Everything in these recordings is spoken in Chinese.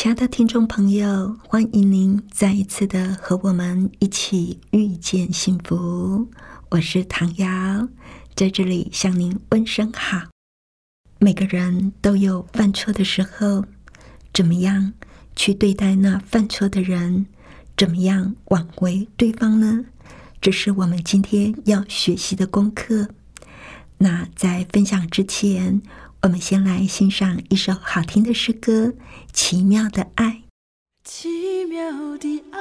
亲爱的听众朋友，欢迎您再一次的和我们一起遇见幸福。我是唐瑶，在这里向您问声好。每个人都有犯错的时候，怎么样去对待那犯错的人？怎么样挽回对方呢？这是我们今天要学习的功课。那在分享之前，我们先来欣赏一首好听的诗歌《奇妙的爱》。奇妙的爱，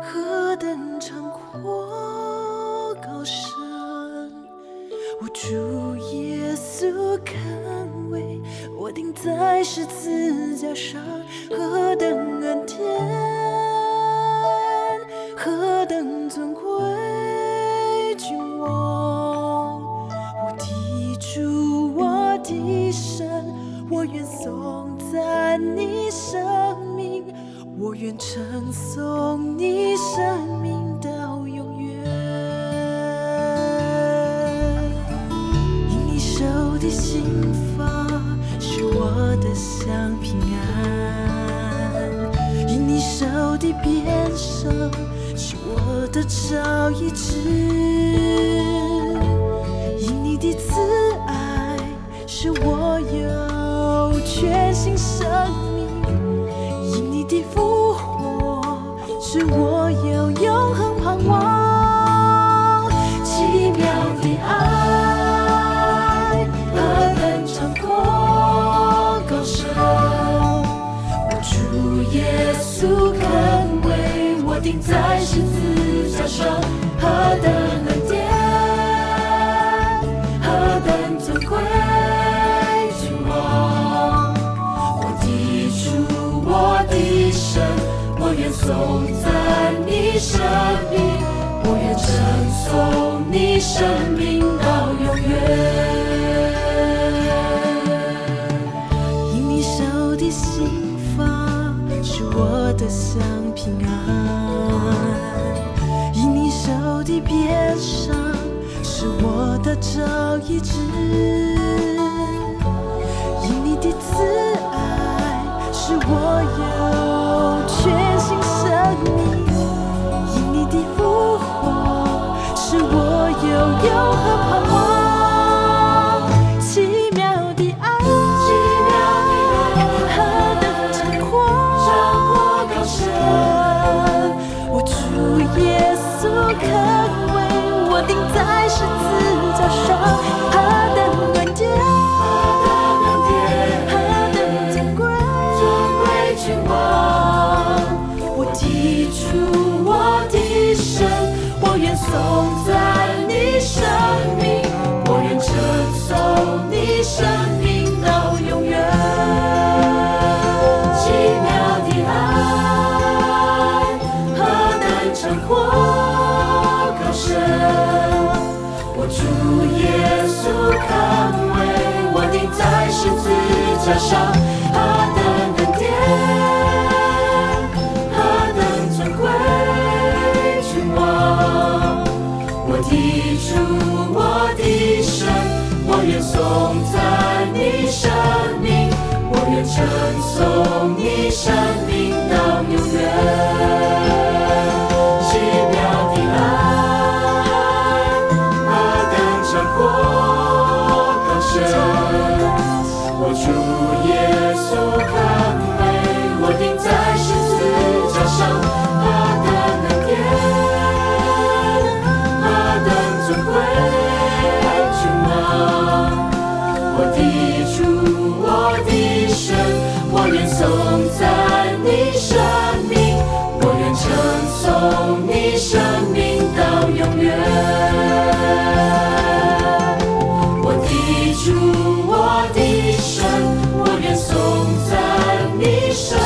何等长阔高深。我主耶稣肯为我钉在十字架上，何等恩典，何等尊贵，君王，我愿颂赞你生命，我愿称颂你生命到永远。因你手的心法是我的香平安，因你手的鞭伤是我的朝一治，因你的慈爱是我有全新生命，因你的复活使我有永恒盼望，奇妙的爱。主耶稣肯为我钉在十字架上，你生命到永远，因你手的心。我的香平安，因你手的边伤是我的照一治，因你的慈爱使我有全心又何妨上。何等恩典，何等尊贵，君王！我提出我的身，我愿颂赞你生命，我愿称颂你圣。生命到永远。我提出我的身，我愿颂赞你神。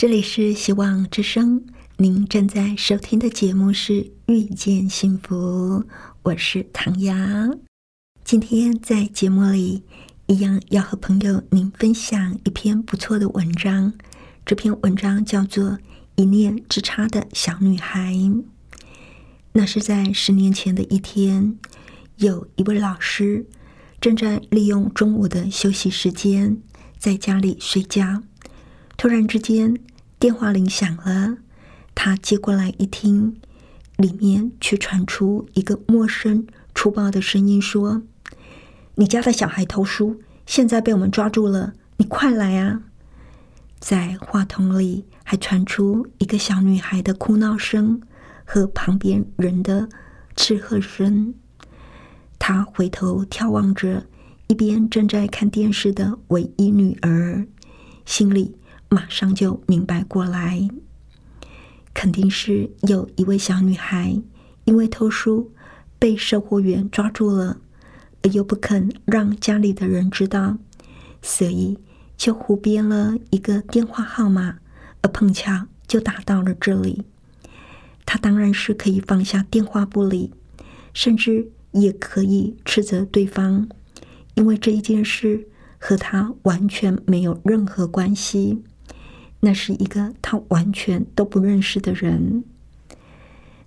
这里是希望之声，您正在收听的节目是《遇见幸福》，我是唐瑶。今天在节目里，一样要和朋友您分享一篇不错的文章。这篇文章叫做《一念之差的小女孩》。那是在十年前的一天，有一位老师正在利用中午的休息时间在家里睡觉，突然之间。电话铃响了，他接过来一听，里面却传出一个陌生、粗暴的声音说：“你家的小孩偷书，现在被我们抓住了，你快来啊！”在话筒里还传出一个小女孩的哭闹声和旁边人的斥喝声。他回头眺望着一边正在看电视的唯一女儿，心里。马上就明白过来，肯定是有一位小女孩因为偷书被售货员抓住了，而又不肯让家里的人知道，所以就胡编了一个电话号码，而碰巧就打到了这里。他当然是可以放下电话不理，甚至也可以斥责对方，因为这一件事和他完全没有任何关系。那是一个他完全都不认识的人，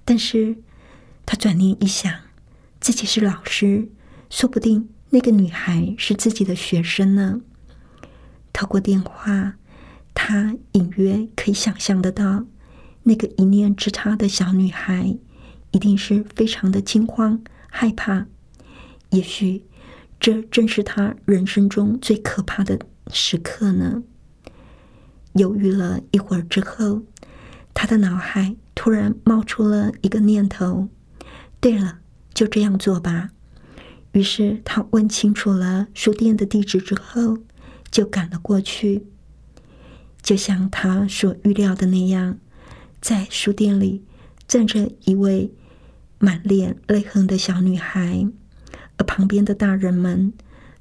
但是他转念一想，自己是老师，说不定那个女孩是自己的学生呢。透过电话，他隐约可以想象得到，那个一念之差的小女孩一定是非常的惊慌害怕。也许这正是他人生中最可怕的时刻呢。犹豫了一会儿之后，他的脑海突然冒出了一个念头：“对了，就这样做吧。”于是他问清楚了书店的地址之后，就赶了过去。就像他所预料的那样，在书店里站着一位满脸泪痕的小女孩，而旁边的大人们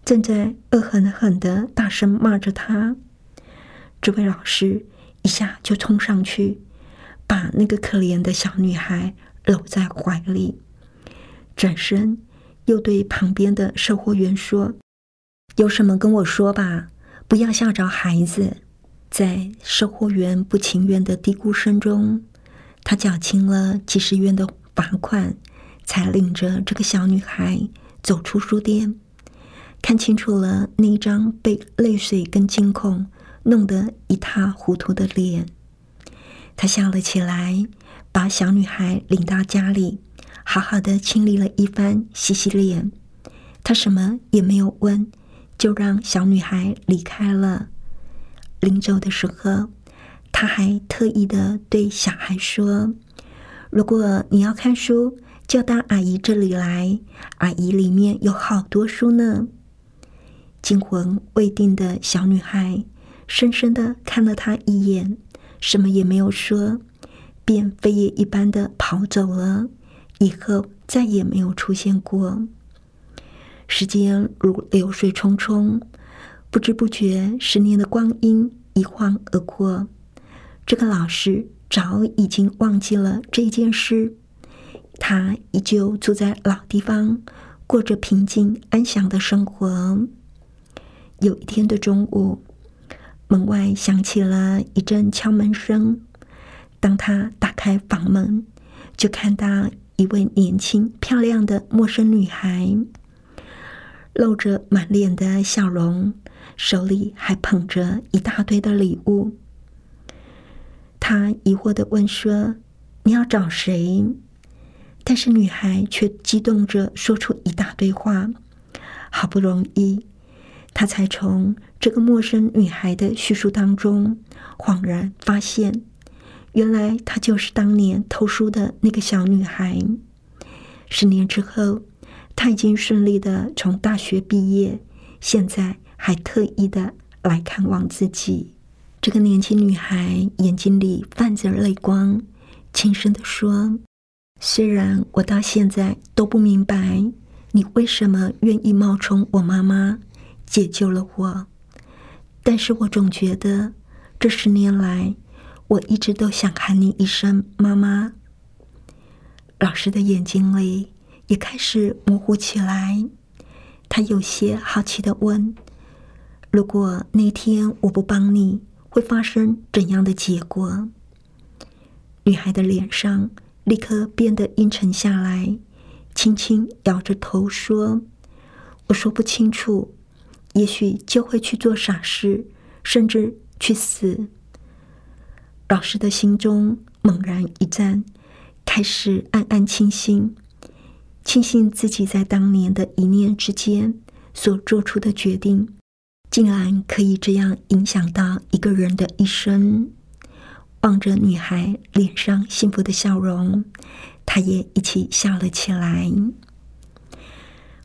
正在恶狠狠的大声骂着她。这位老师一下就冲上去，把那个可怜的小女孩搂在怀里，转身又对旁边的售货员说：“有什么跟我说吧，不要吓着孩子。”在售货员不情愿的嘀咕声中，他缴清了几十元的罚款，才领着这个小女孩走出书店，看清楚了那一张被泪水跟惊恐。弄得一塌糊涂的脸，他笑了起来，把小女孩领到家里，好好的清理了一番，洗洗脸。他什么也没有问，就让小女孩离开了。临走的时候，他还特意的对小孩说：“如果你要看书，就到阿姨这里来，阿姨里面有好多书呢。”惊魂未定的小女孩。深深的看了他一眼，什么也没有说，便飞也一般的跑走了。以后再也没有出现过。时间如流水匆匆，不知不觉，十年的光阴一晃而过。这个老师早已经忘记了这件事，他依旧住在老地方，过着平静安详的生活。有一天的中午。门外响起了一阵敲门声。当他打开房门，就看到一位年轻漂亮的陌生女孩，露着满脸的笑容，手里还捧着一大堆的礼物。他疑惑的问说：“你要找谁？”但是女孩却激动着说出一大堆话，好不容易。他才从这个陌生女孩的叙述当中恍然发现，原来她就是当年偷书的那个小女孩。十年之后，她已经顺利的从大学毕业，现在还特意的来看望自己。这个年轻女孩眼睛里泛着泪光，轻声的说：“虽然我到现在都不明白你为什么愿意冒充我妈妈，解救了我，但是我总觉得这十年来，我一直都想喊你一声妈妈。”老师的眼睛里也开始模糊起来，他有些好奇的问：“如果那天我不帮你，会发生怎样的结果？”女孩的脸上立刻变得阴沉下来，轻轻摇着头说：“我说不清楚，也许就会去做傻事，甚至去死。”老师的心中猛然一震。开始暗暗庆幸，庆幸自己在当年的一念之间所做出的决定，竟然可以这样影响到一个人的一生。望着女孩脸上幸福的笑容，他也一起笑了起来。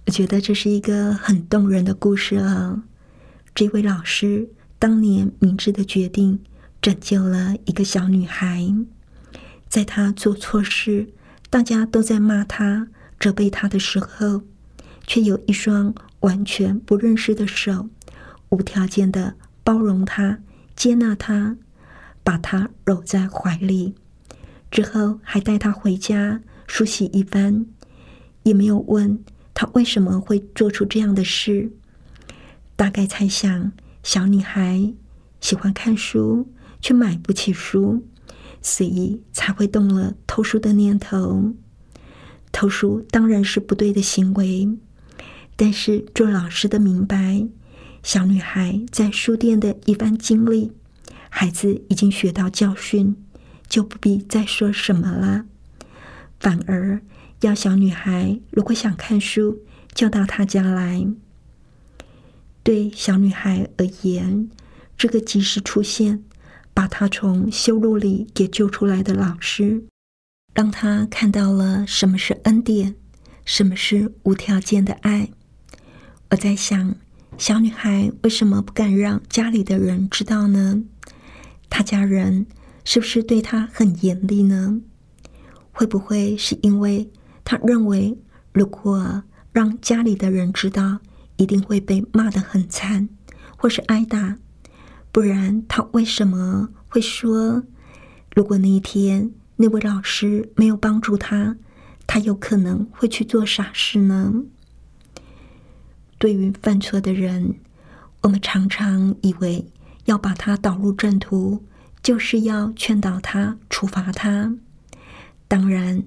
我觉得这是一个很动人的故事啊。这位老师当年明智的决定，拯救了一个小女孩。在她做错事，大家都在骂她、责备她的时候，却有一双完全不认识的手，无条件的包容她、接纳她，把她搂在怀里，之后还带她回家梳洗一番，也没有问他为什么会做出这样的事。大概猜想，小女孩喜欢看书，却买不起书。所以才会动了偷书的念头。偷书当然是不对的行为，但是做老师的明白，小女孩在书店的一番经历，孩子已经学到教训，就不必再说什么了。反而要小女孩如果想看书，就到他家来。对小女孩而言，这个及时出现。把她从修路里给救出来的老师，让她看到了什么是恩典，什么是无条件的爱。我在想，小女孩为什么不敢让家里的人知道呢？她家人是不是对她很严厉呢？会不会是因为他认为，如果让家里的人知道，一定会被骂得很惨，或是挨打？不然，他为什么会说，如果那一天那位老师没有帮助他，他有可能会去做傻事呢？对于犯错的人，我们常常以为要把他导入正途，就是要劝导他、处罚他。当然，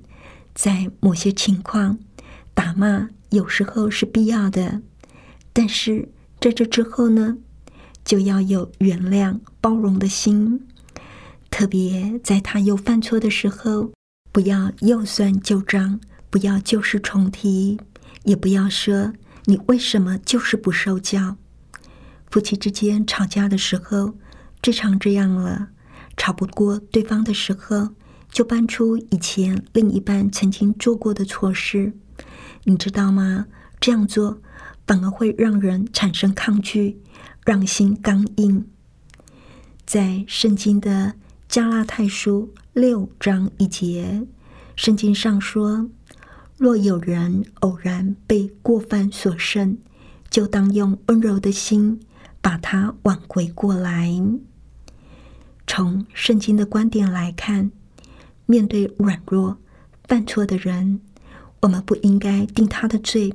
在某些情况，打骂有时候是必要的，但是在这之后呢？就要有原谅、包容的心，特别在他又犯错的时候，不要又算旧账，不要旧事重提，也不要说你为什么就是不受教。夫妻之间吵架的时候，最常这样了。吵不过对方的时候，就搬出以前另一半曾经做过的错事，你知道吗？这样做反而会让人产生抗拒。让心刚硬，在圣经的加拉太书六章一节，圣经上说：“若有人偶然被过犯所胜，就当用温柔的心把他挽回过来。”从圣经的观点来看，面对软弱犯错的人，我们不应该定他的罪，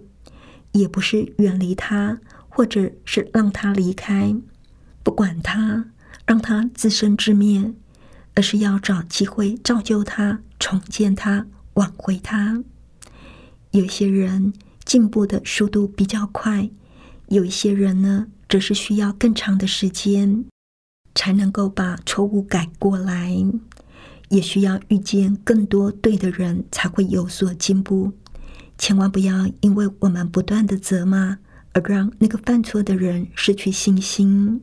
也不是远离他。或者是让他离开，不管他，让他自生自灭，而是要找机会造就他、重建他、挽回他。有些人进步的速度比较快，有一些人呢，则是需要更长的时间才能够把错误改过来，也需要遇见更多对的人才会有所进步。千万不要因为我们不断的责骂。而让那个犯错的人失去信心。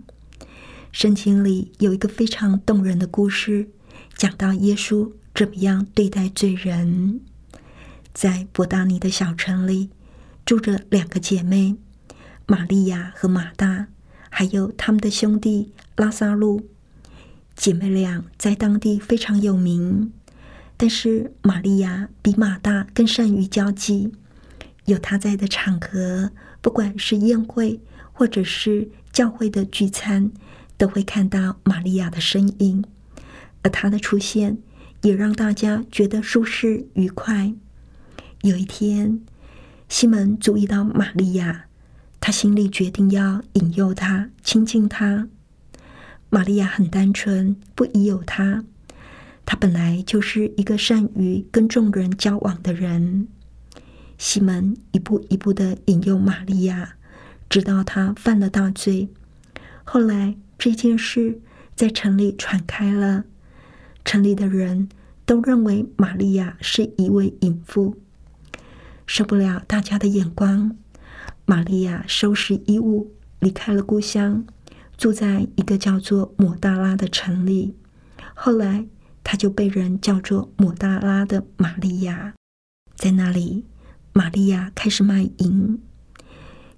圣经里有一个非常动人的故事，讲到耶稣怎么样对待罪人。在伯达尼的小城里，住着两个姐妹，玛利亚和马大，还有他们的兄弟拉萨路。姐妹俩在当地非常有名，但是玛利亚比马大更善于交际。有她在的场合，不管是宴会或者是教会的聚餐，都会看到玛利亚的身影。而她的出现，也让大家觉得舒适愉快。有一天，西门注意到玛利亚，他心里决定要引诱她、亲近她。玛利亚很单纯，不疑有他。他本来就是一个善于跟众人交往的人。西门一步一步的引诱玛利亚，直到他犯了大罪。后来这件事在城里传开了，城里的人都认为玛利亚是一位淫妇。受不了大家的眼光，玛利亚收拾衣物离开了故乡，住在一个叫做抹大拉的城里。后来，他就被人叫做抹大拉的玛利亚。在那里，玛利亚开始卖淫。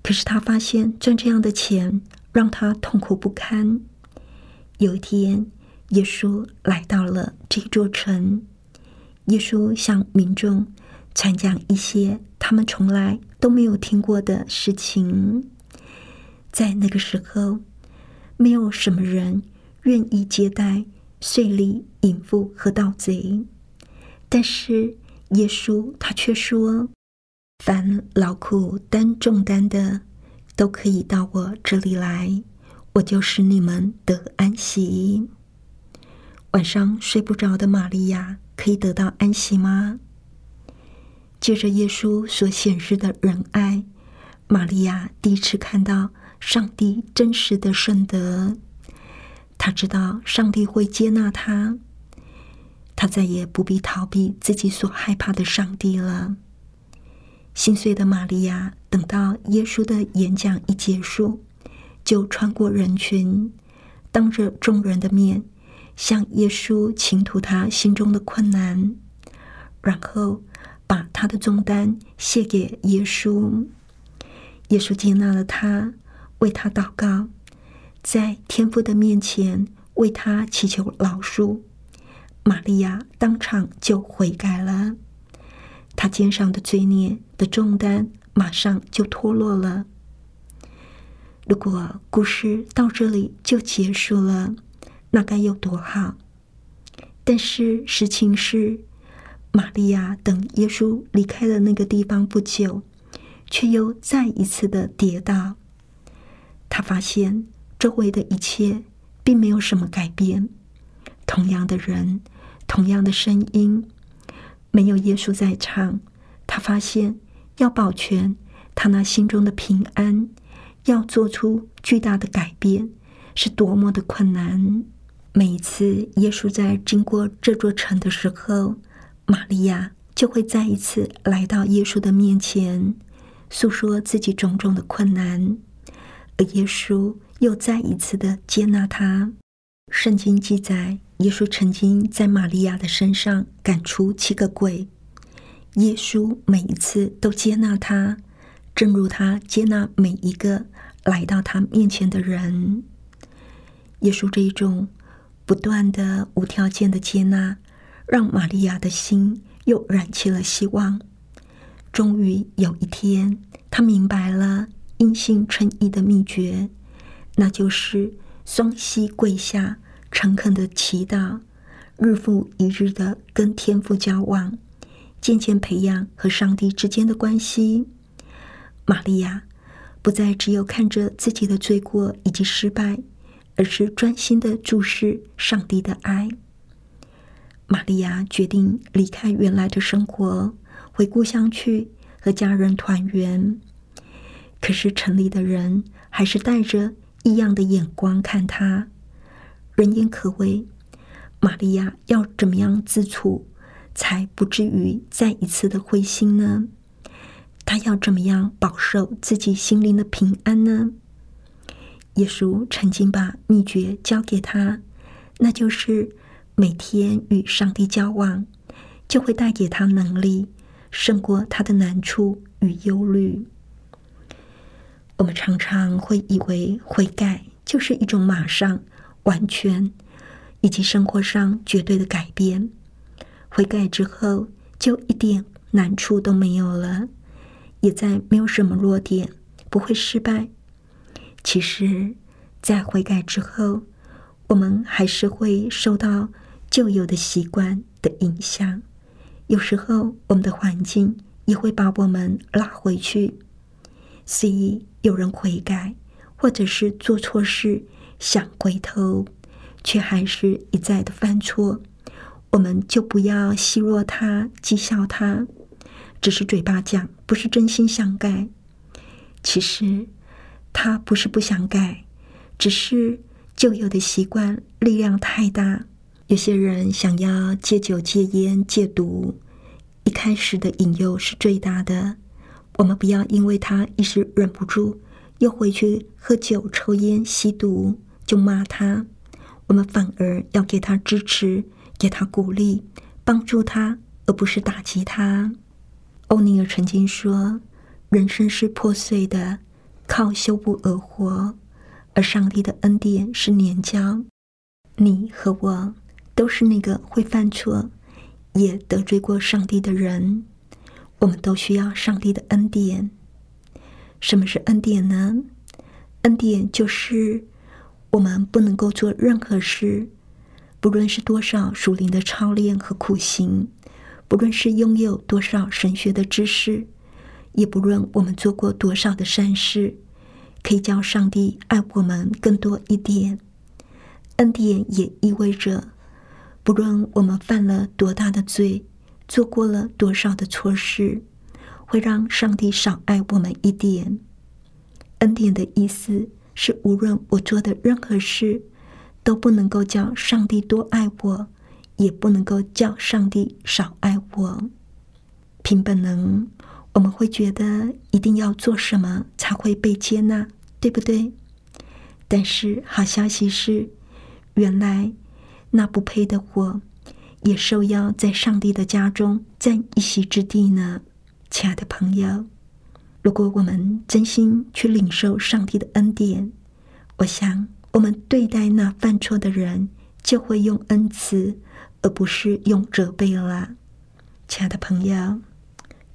可是她发现赚这样的钱让她痛苦不堪。有一天，耶稣来到了这座城，耶稣向民众。传讲一些他们从来都没有听过的事情。在那个时候，没有什么人愿意接待税吏、淫妇和盗贼。但是耶稣他却说：“凡劳苦担重担的，都可以到我这里来，我就使你们得安息。”晚上睡不着的玛利亚可以得到安息吗？借着耶稣所显示的仁爱，玛利亚第一次看到上帝真实的圣德。他知道上帝会接纳他，他再也不必逃避自己所害怕的上帝了。心碎的玛利亚等到耶稣的演讲一结束，就穿过人群，当着众人的面向耶稣倾吐他心中的困难，然后。把他的重担卸给耶稣，耶稣接纳了他，为他祷告，在天父的面前为他祈求饶恕。玛利亚当场就悔改了，他肩上的罪孽的重担马上就脱落了。如果故事到这里就结束了，那该有多好！但是实情是。玛利亚等耶稣离开了那个地方不久，却又再一次的跌倒。他发现周围的一切并没有什么改变，同样的人，同样的声音，没有耶稣在场。他发现要保全他那心中的平安，要做出巨大的改变，是多么的困难。每一次耶稣在经过这座城的时候，玛利亚就会再一次来到耶稣的面前，诉说自己种种的困难，而耶稣又再一次的接纳他。圣经记载，耶稣曾经在玛利亚的身上赶出七个鬼。耶稣每一次都接纳他，正如他接纳每一个来到他面前的人。耶稣这一种不断的无条件的接纳。让玛利亚的心又燃起了希望。终于有一天，他明白了因信称义的秘诀，那就是双膝跪下，诚恳的祈祷，日复一日的跟天父交往，渐渐培养和上帝之间的关系。玛利亚不再只有看着自己的罪过以及失败，而是专心的注视上帝的爱。玛利亚决定离开原来的生活，回故乡去和家人团圆。可是城里的人还是带着异样的眼光看他，人言可畏。玛利亚要怎么样自处，才不至于再一次的灰心呢？他要怎么样保守自己心灵的平安呢？耶稣曾经把秘诀交给他，那就是。每天与上帝交往，就会带给他能力，胜过他的难处与忧虑。我们常常会以为悔改就是一种马上、完全以及生活上绝对的改变。悔改之后，就一点难处都没有了，也再没有什么弱点，不会失败。其实，在悔改之后，我们还是会受到旧有的习惯的影响。有时候，我们的环境也会把我们拉回去。所以，有人悔改，或者是做错事想回头，却还是一再的犯错，我们就不要奚落他、讥笑他，只是嘴巴讲，不是真心想改。其实，他不是不想改，只是旧有的习惯力量太大。有些人想要戒酒、戒烟、戒毒，一开始的引诱是最大的。我们不要因为他一时忍不住，又回去喝酒、抽烟、吸毒，就骂他。我们反而要给他支持，给他鼓励，帮助他，而不是打击他。欧尼尔曾经说：“人生是破碎的，靠修补而活；而上帝的恩典是粘胶。你和我都是那个会犯错，也得罪过上帝的人。”我们都需要上帝的恩典。什么是恩典呢？恩典就是我们不能够做任何事，不论是多少属灵的操练和苦行，不论是拥有多少神学的知识，也不论我们做过多少的善事，可以叫上帝爱我们更多一点。恩典也意味着，不论我们犯了多大的罪。做过了多少的错事，会让上帝少爱我们一点？恩典的意思是，无论我做的任何事，都不能够叫上帝多爱我，也不能够叫上帝少爱我。凭本能，我们会觉得一定要做什么才会被接纳，对不对？但是好消息是，原来那不配的我。也受邀在上帝的家中占一席之地呢，亲爱的朋友。如果我们真心去领受上帝的恩典，我想我们对待那犯错的人，就会用恩慈，而不是用责备了。亲爱的朋友，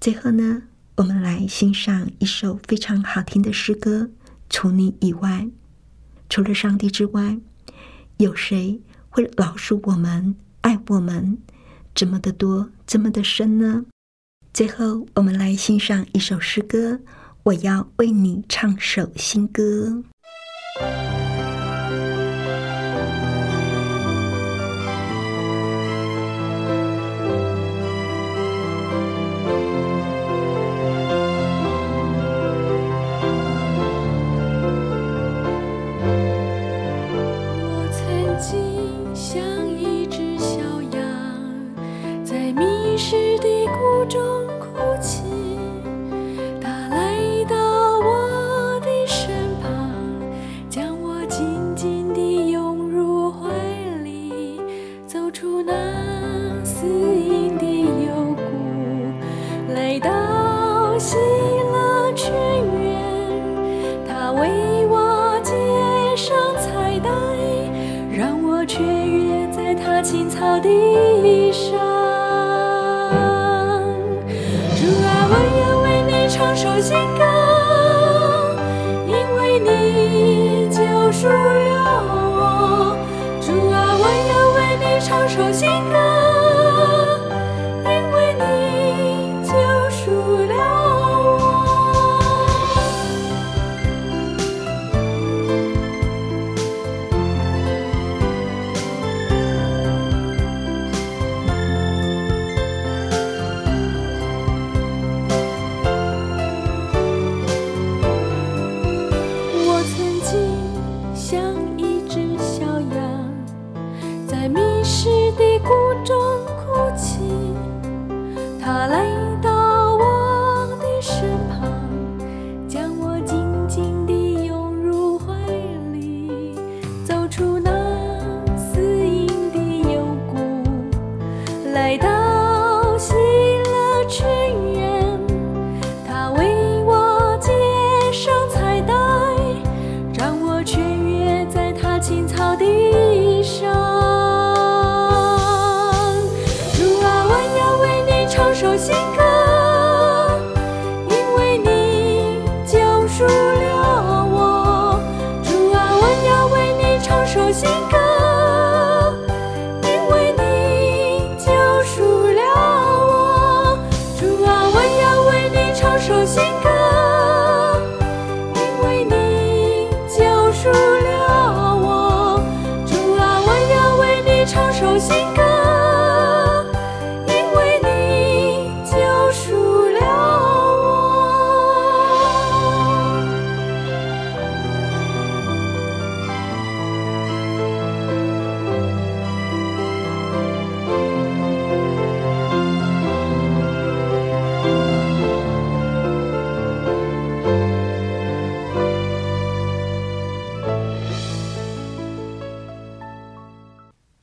最后呢，我们来欣赏一首非常好听的诗歌。除你以外，除了上帝之外，有谁会饶恕我们？爱我们怎么的多，怎么的深呢？最后，我们来欣赏一首诗歌。我要为你唱首新歌。新歌，因为你就属于我，主啊，我要为你唱首新歌。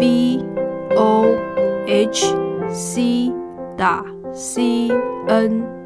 v o h c 打 c n